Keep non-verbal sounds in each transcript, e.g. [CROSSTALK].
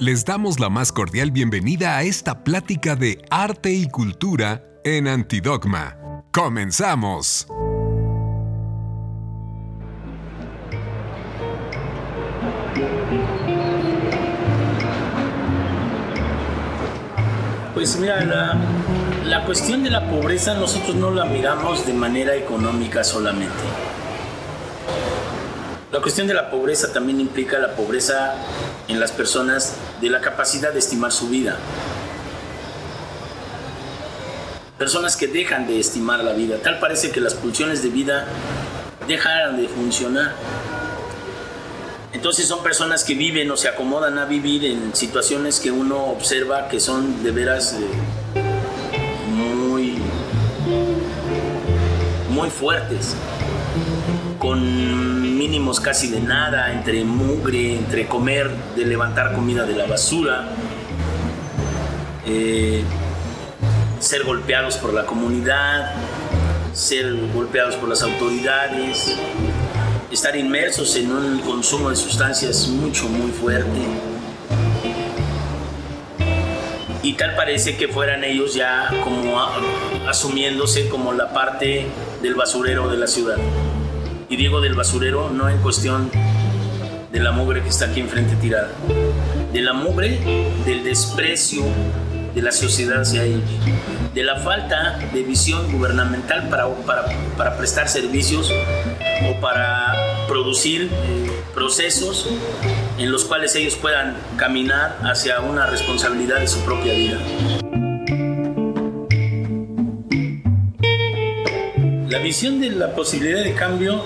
Les damos la más cordial bienvenida a esta plática de arte y cultura en Antidogma. ¡Comenzamos! Pues mira, la, la cuestión de la pobreza nosotros no la miramos de manera económica solamente. La cuestión de la pobreza también implica la pobreza en las personas de la capacidad de estimar su vida. Personas que dejan de estimar la vida. Tal parece que las pulsiones de vida dejaran de funcionar. Entonces son personas que viven o se acomodan a vivir en situaciones que uno observa que son de veras eh, muy, muy fuertes, con mínimos casi de nada, entre mugre, entre comer, de levantar comida de la basura, eh, ser golpeados por la comunidad, ser golpeados por las autoridades, estar inmersos en un consumo de sustancias mucho, muy fuerte. Y tal parece que fueran ellos ya como asumiéndose como la parte del basurero de la ciudad. Y digo del basurero no en cuestión de la mugre que está aquí enfrente tirada, de la mugre del desprecio de la sociedad hacia ellos, de la falta de visión gubernamental para, para, para prestar servicios o para producir eh, procesos en los cuales ellos puedan caminar hacia una responsabilidad de su propia vida. La visión de la posibilidad de cambio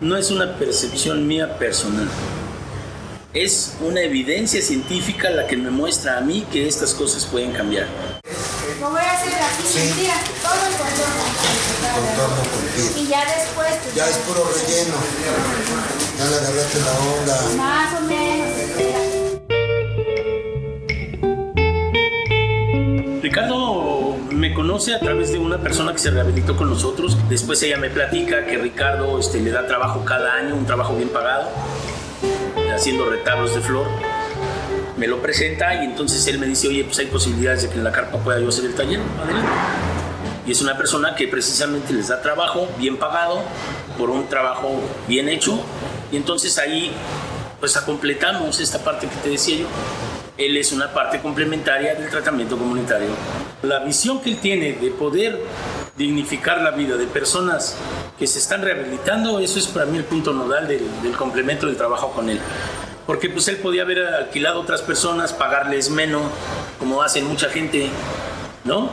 no es una percepción mía personal. Es una evidencia científica la que me muestra a mí que estas cosas pueden cambiar. Lo voy a hacer así, mira, todo el contorno. Y ya después. pues, Ya es puro relleno. Ya le agarraste la onda. Más o menos. Ricardo conoce a través de una persona que se rehabilitó con nosotros. Después ella me platica que Ricardo este, le da trabajo cada año, un trabajo bien pagado, haciendo retablos de flor. Me lo presenta y entonces él me dice, oye, pues hay posibilidades de que en la carpa pueda yo hacer el taller. Adelante. Y es una persona que precisamente les da trabajo bien pagado por un trabajo bien hecho. Y entonces ahí pues completamos esta parte que te decía yo. Él es una parte complementaria del tratamiento comunitario. La visión que él tiene de poder dignificar la vida de personas que se están rehabilitando, eso es para mí el punto nodal del, complemento del trabajo con él. Porque pues él podía haber alquilado otras personas, pagarles menos, como hacen mucha gente, ¿no?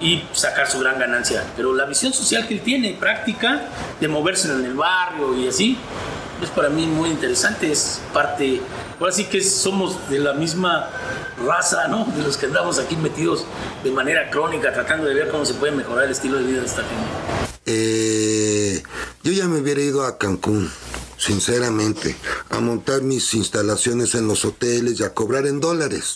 y sacar su gran ganancia. Pero la visión social que él tiene, práctica, de moverse en el barrio y así, es para mí muy interesante, es parte, ahora sí que somos de la misma raza, ¿no? De los que andamos aquí metidos de manera crónica, tratando de ver cómo se puede mejorar el estilo de vida de esta gente. Eh, yo ya me hubiera ido a Cancún, sinceramente, a montar mis instalaciones en los hoteles y a cobrar en dólares.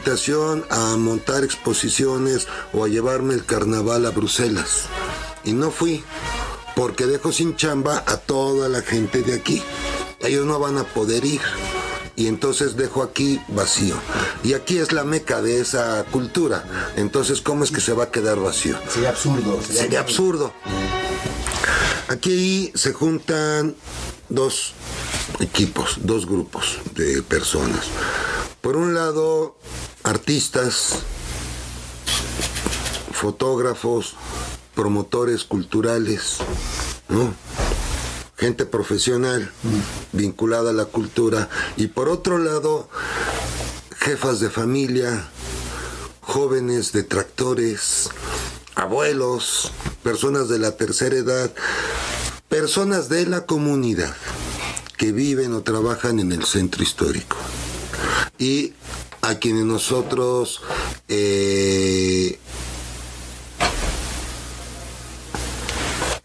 Invitación a montar exposiciones o a llevarme el carnaval a Bruselas. Y no fui, porque dejo sin chamba a toda la gente de aquí. Ellos no van a poder ir. Y entonces dejo aquí vacío. Y aquí es la meca de esa cultura. Entonces, ¿cómo es que se va a quedar vacío? Sería absurdo. Sería absurdo. Aquí se juntan dos equipos, dos grupos de personas. Por un lado, artistas, fotógrafos, promotores culturales, gente profesional vinculada a la cultura. Y por otro lado, jefas de familia, jóvenes detractores, abuelos, personas de la tercera edad, personas de la comunidad que viven o trabajan en el centro histórico. Y a quienes nosotros eh,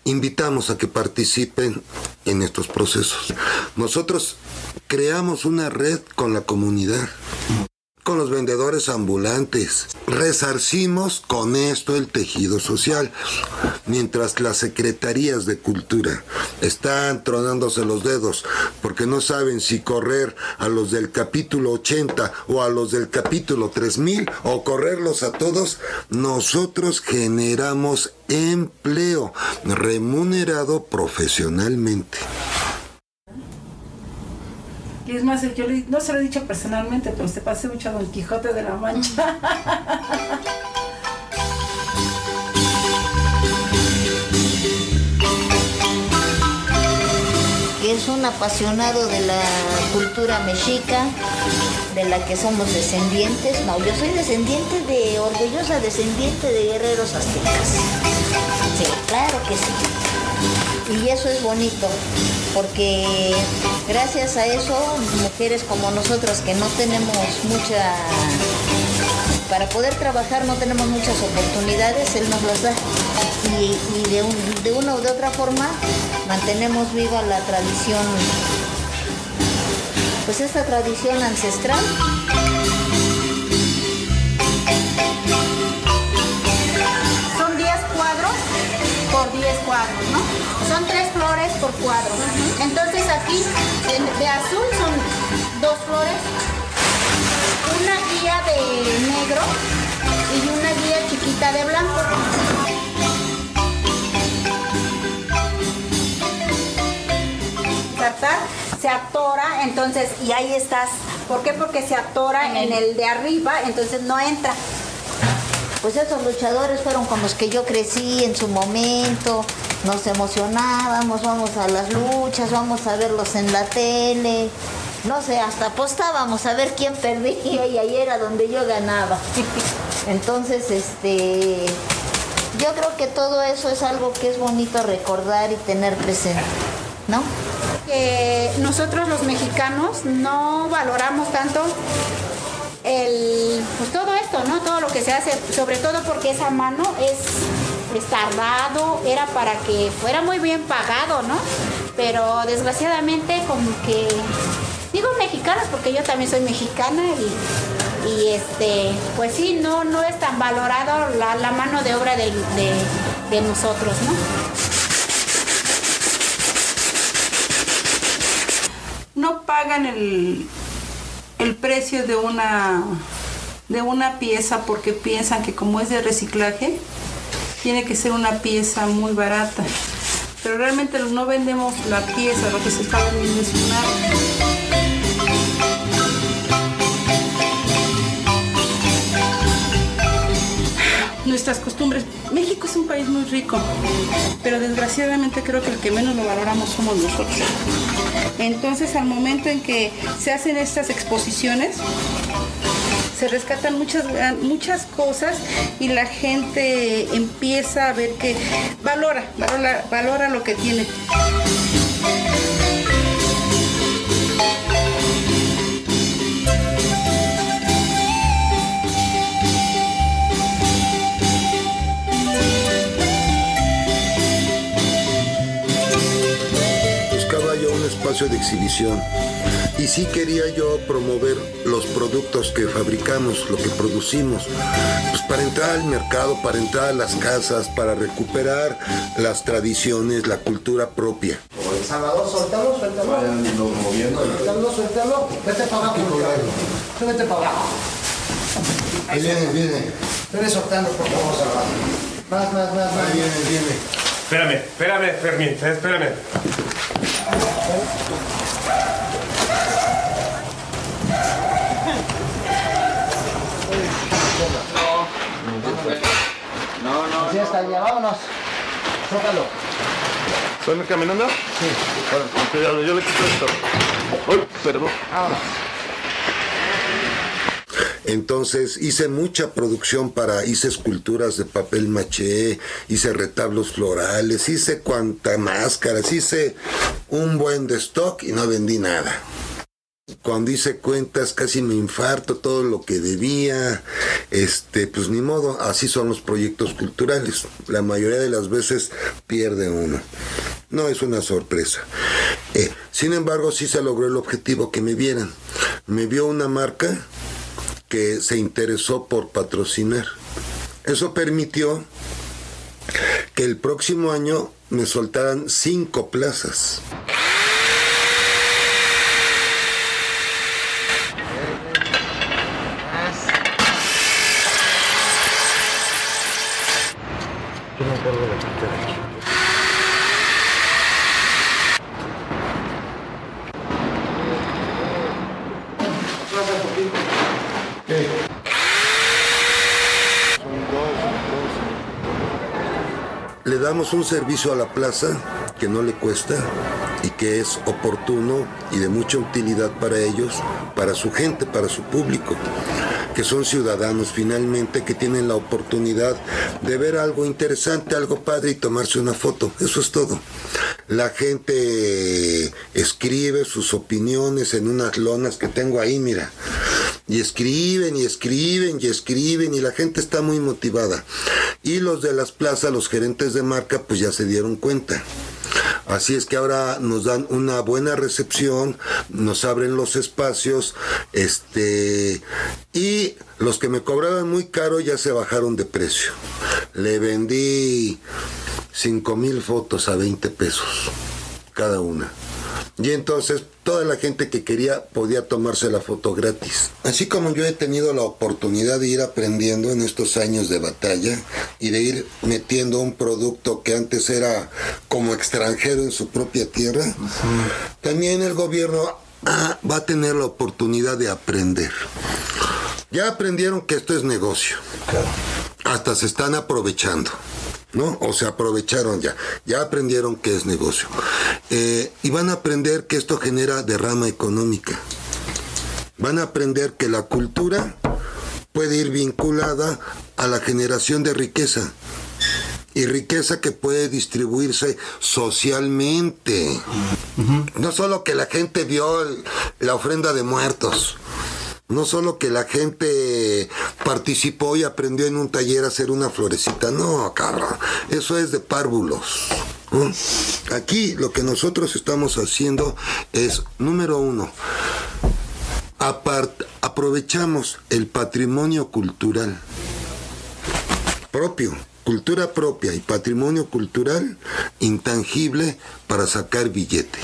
invitamos a que participen en estos procesos. Nosotros creamos una red con la comunidad. Con los vendedores ambulantes. Resarcimos con esto el tejido social. Mientras las secretarías de cultura están tronándose los dedos porque no saben si correr a los del capítulo 80 o a los del capítulo 3000 o correrlos a todos, nosotros generamos empleo remunerado profesionalmente. Es más, yo no se lo he dicho personalmente, pero se pasé mucho a Don Quijote de la Mancha. [LAUGHS] es un apasionado de la cultura mexica, de la que somos descendientes. No, yo soy descendiente de, orgullosa descendiente de guerreros aztecas. Sí, claro que sí. Y eso es bonito, porque gracias a eso, mujeres como nosotras que no tenemos mucha para poder trabajar no tenemos muchas oportunidades, Él nos las da. Y, de, de una u de otra forma mantenemos viva la tradición, pues esta tradición ancestral. Son 10 cuadros por 10 cuadros, ¿no? Son 3 flores por cuadro. Entonces aquí de azul son dos flores, una guía de negro y una guía chiquita de blanco. se atora, entonces, y ahí estás. ¿Por qué? Porque se atora en el de arriba, entonces no entra. Pues esos luchadores fueron con los que yo crecí en su momento, nos emocionábamos, vamos a las luchas, vamos a verlos en la tele, no sé, hasta apostábamos a ver quién perdía y ahí era donde yo ganaba. [LAUGHS] Entonces, este, yo creo que todo eso es algo que es bonito recordar y tener presente, ¿no? nosotros los mexicanos no valoramos tanto el, pues todo esto, ¿no? Todo lo que se hace, sobre todo porque esa mano es, tardado, era para que fuera muy bien pagado, ¿no? Pero desgraciadamente como que, digo mexicanos porque yo también soy mexicana y, este, pues sí, no, no es tan valorado la, mano de obra de, de nosotros, ¿no? no pagan el, el precio de una, de una pieza porque piensan que como es de reciclaje, tiene que ser una pieza muy barata. Pero realmente no vendemos la pieza, lo que se está vendiendo es nuestras costumbres. México es un país muy rico, pero desgraciadamente creo que el que menos lo valoramos somos nosotros. Entonces, al momento en que se hacen estas exposiciones, se rescatan muchas, muchas cosas y la gente empieza a ver que valora, valora, valora lo que tiene. de exhibición. Y sí quería yo promover los productos que fabricamos, lo que producimos, pues para entrar al mercado, para entrar a las casas, para recuperar las tradiciones, la cultura propia. Salvador, suéltalo, suéltalo. Vayan moviendo. Suéltalo, suéltalo. Vete para abajo. Vete para abajo. Ahí viene, viene. Vete soltando, por favor, Salvador. Más, más, más, más. Ahí viene, viene. Espérame, espérame, Fermín, espérame. Vámonos. Sócalo. ¿Suena caminando? Sí. Bueno, cuidado, yo le quito esto. Uy, perdón. Vámonos. Entonces hice mucha producción para, hice esculturas de papel maché, hice retablos florales, hice cuanta máscaras, hice un buen de stock y no vendí nada. Cuando hice cuentas casi me infarto todo lo que debía, este, pues ni modo, así son los proyectos culturales. La mayoría de las veces pierde uno. No es una sorpresa. Eh, sin embargo, sí se logró el objetivo que me vieran. Me vio una marca que se interesó por patrocinar. Eso permitió que el próximo año me soltaran cinco plazas. Le damos un servicio a la plaza que no le cuesta y que es oportuno y de mucha utilidad para ellos, para su gente, para su público, que son ciudadanos finalmente que tienen la oportunidad de ver algo interesante, algo padre y tomarse una foto. Eso es todo. La gente escribe sus opiniones en unas lonas que tengo ahí, mira. Y escriben y escriben y escriben y la gente está muy motivada. Y los de las plazas, los gerentes de marca, pues ya se dieron cuenta. Así es que ahora nos dan una buena recepción, nos abren los espacios, este, y los que me cobraban muy caro ya se bajaron de precio. Le vendí 5 mil fotos a 20 pesos cada una. Y entonces toda la gente que quería podía tomarse la foto gratis. Así como yo he tenido la oportunidad de ir aprendiendo en estos años de batalla y de ir metiendo un producto que antes era como extranjero en su propia tierra, también el gobierno ah, va a tener la oportunidad de aprender. Ya aprendieron que esto es negocio. Hasta se están aprovechando. ¿No? O se aprovecharon ya, ya aprendieron que es negocio. Eh, y van a aprender que esto genera derrama económica. Van a aprender que la cultura puede ir vinculada a la generación de riqueza. Y riqueza que puede distribuirse socialmente. No solo que la gente vio la ofrenda de muertos. No solo que la gente participó y aprendió en un taller a hacer una florecita, no, cabrón, eso es de párvulos. Aquí lo que nosotros estamos haciendo es, número uno, aprovechamos el patrimonio cultural propio, cultura propia y patrimonio cultural intangible para sacar billete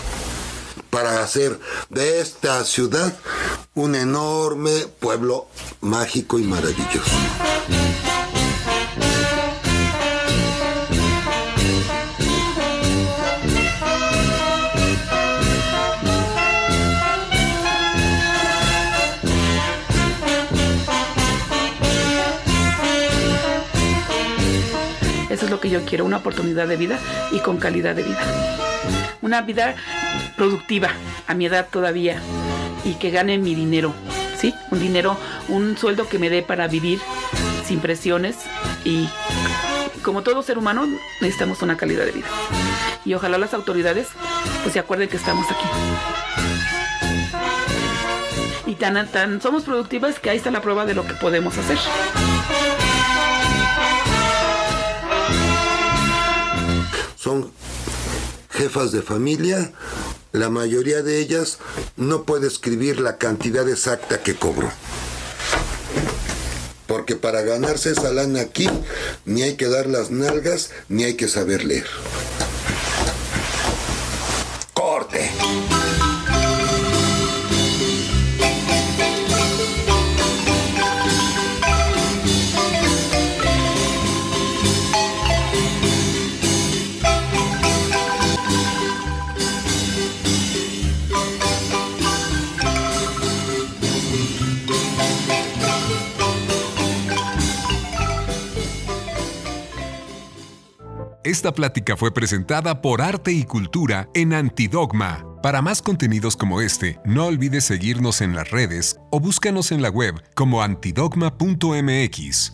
para hacer de esta ciudad un enorme pueblo mágico y maravilloso. Eso es lo que yo quiero, una oportunidad de vida y con calidad de vida. Una vida productiva a mi edad todavía y que gane mi dinero, ¿sí? Un dinero, un sueldo que me dé para vivir sin presiones y como todo ser humano necesitamos una calidad de vida. Y ojalá las autoridades pues se acuerden que estamos aquí. Y tan, tan somos productivas que ahí está la prueba de lo que podemos hacer. Son jefas de familia, la mayoría de ellas no puede escribir la cantidad exacta que cobró. Porque para ganarse esa lana aquí, ni hay que dar las nalgas, ni hay que saber leer. Esta plática fue presentada por Arte y Cultura en Antidogma. Para más contenidos como este, no olvides seguirnos en las redes o búscanos en la web como antidogma.mx.